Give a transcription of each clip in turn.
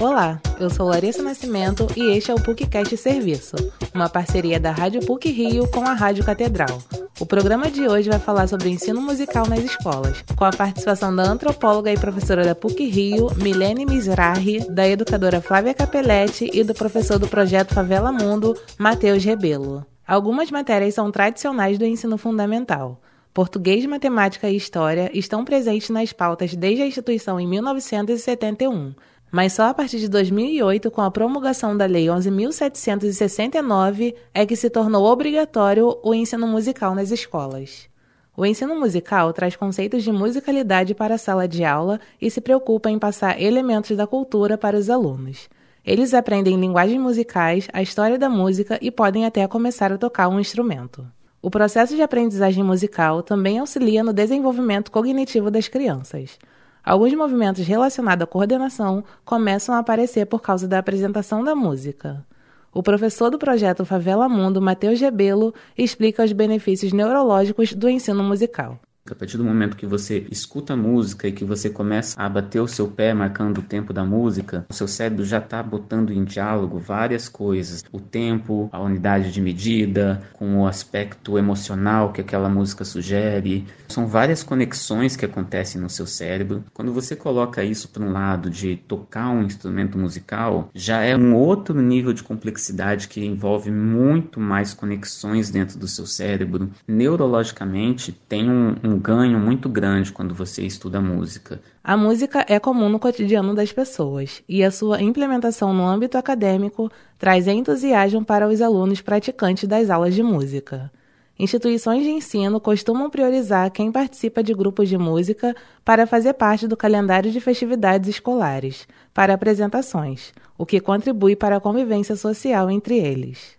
Olá, eu sou Larissa Nascimento e este é o PUCcast Serviço, uma parceria da Rádio PUC Rio com a Rádio Catedral. O programa de hoje vai falar sobre ensino musical nas escolas, com a participação da antropóloga e professora da PUC Rio, Milene Mizrahi, da educadora Flávia Capelletti e do professor do projeto Favela Mundo, Matheus Rebelo. Algumas matérias são tradicionais do ensino fundamental. Português, matemática e história estão presentes nas pautas desde a instituição em 1971, mas só a partir de 2008, com a promulgação da Lei 11.769, é que se tornou obrigatório o ensino musical nas escolas. O ensino musical traz conceitos de musicalidade para a sala de aula e se preocupa em passar elementos da cultura para os alunos. Eles aprendem linguagens musicais, a história da música e podem até começar a tocar um instrumento. O processo de aprendizagem musical também auxilia no desenvolvimento cognitivo das crianças. Alguns movimentos relacionados à coordenação começam a aparecer por causa da apresentação da música. O professor do projeto Favela Mundo, Matheus Gebelo, explica os benefícios neurológicos do ensino musical. A partir do momento que você escuta a música e que você começa a bater o seu pé marcando o tempo da música, o seu cérebro já está botando em diálogo várias coisas. O tempo, a unidade de medida, com o aspecto emocional que aquela música sugere. São várias conexões que acontecem no seu cérebro. Quando você coloca isso para um lado de tocar um instrumento musical, já é um outro nível de complexidade que envolve muito mais conexões dentro do seu cérebro. Neurologicamente, tem um, um ganho muito grande quando você estuda música. A música é comum no cotidiano das pessoas e a sua implementação no âmbito acadêmico traz entusiasmo para os alunos praticantes das aulas de música. Instituições de ensino costumam priorizar quem participa de grupos de música para fazer parte do calendário de festividades escolares, para apresentações, o que contribui para a convivência social entre eles.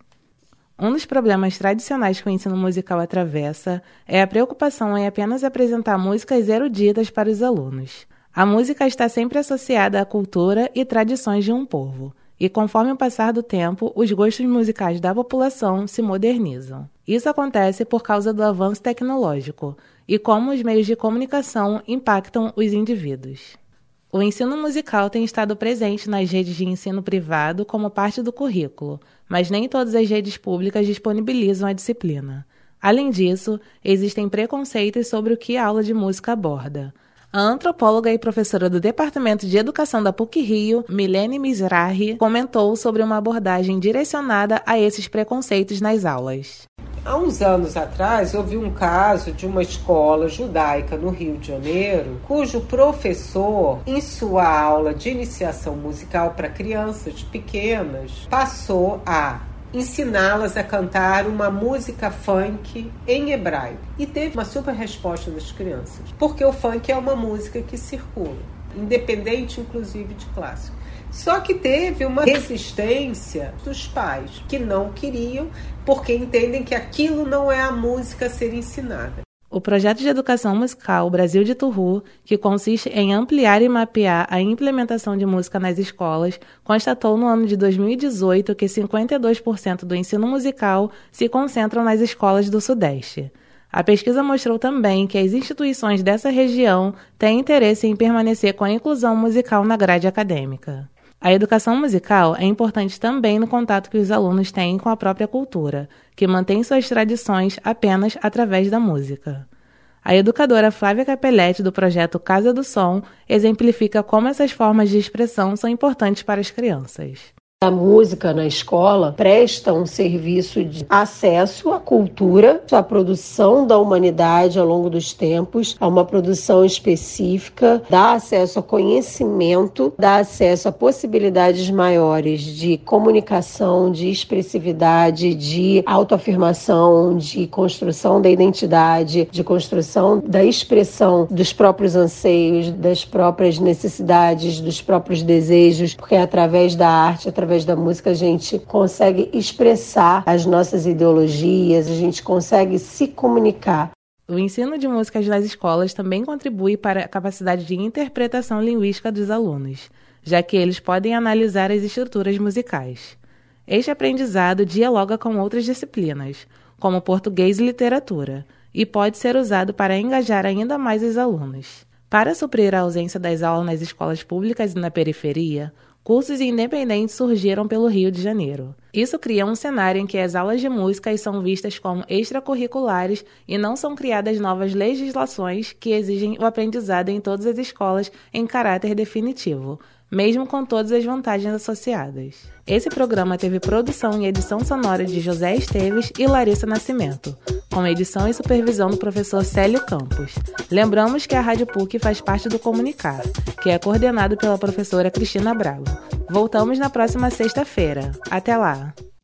Um dos problemas tradicionais que o ensino musical atravessa é a preocupação em apenas apresentar músicas eruditas para os alunos. A música está sempre associada à cultura e tradições de um povo, e conforme o passar do tempo, os gostos musicais da população se modernizam. Isso acontece por causa do avanço tecnológico e como os meios de comunicação impactam os indivíduos. O ensino musical tem estado presente nas redes de ensino privado como parte do currículo, mas nem todas as redes públicas disponibilizam a disciplina. Além disso, existem preconceitos sobre o que a aula de música aborda. A antropóloga e professora do Departamento de Educação da PUC-Rio, Milene Mizrahi, comentou sobre uma abordagem direcionada a esses preconceitos nas aulas. Há uns anos atrás, houve um caso de uma escola judaica no Rio de Janeiro, cujo professor, em sua aula de iniciação musical para crianças pequenas, passou a ensiná-las a cantar uma música funk em hebraico. E teve uma super resposta das crianças, porque o funk é uma música que circula, independente inclusive de clássico. Só que teve uma resistência dos pais que não queriam, porque entendem que aquilo não é a música a ser ensinada. O projeto de educação musical Brasil de Turru, que consiste em ampliar e mapear a implementação de música nas escolas, constatou no ano de 2018 que 52% do ensino musical se concentram nas escolas do Sudeste. A pesquisa mostrou também que as instituições dessa região têm interesse em permanecer com a inclusão musical na grade acadêmica. A educação musical é importante também no contato que os alunos têm com a própria cultura, que mantém suas tradições apenas através da música. A educadora Flávia Capelletti, do projeto Casa do Som, exemplifica como essas formas de expressão são importantes para as crianças. A música na escola presta um serviço de acesso à cultura, à produção da humanidade ao longo dos tempos, a uma produção específica, dá acesso a conhecimento, dá acesso a possibilidades maiores de comunicação, de expressividade, de autoafirmação, de construção da identidade, de construção da expressão dos próprios anseios, das próprias necessidades, dos próprios desejos, porque é através da arte, através através da música a gente consegue expressar as nossas ideologias, a gente consegue se comunicar. O ensino de músicas nas escolas também contribui para a capacidade de interpretação linguística dos alunos, já que eles podem analisar as estruturas musicais. Este aprendizado dialoga com outras disciplinas, como português e literatura, e pode ser usado para engajar ainda mais os alunos. Para suprir a ausência das aulas nas escolas públicas e na periferia, cursos independentes surgiram pelo Rio de Janeiro. Isso cria um cenário em que as aulas de música são vistas como extracurriculares e não são criadas novas legislações que exigem o aprendizado em todas as escolas em caráter definitivo, mesmo com todas as vantagens associadas. Esse programa teve produção e edição sonora de José Esteves e Larissa Nascimento, com edição e supervisão do professor Célio Campos. Lembramos que a Rádio PUC faz parte do Comunicar, que é coordenado pela professora Cristina Braga. Voltamos na próxima sexta-feira. Até lá!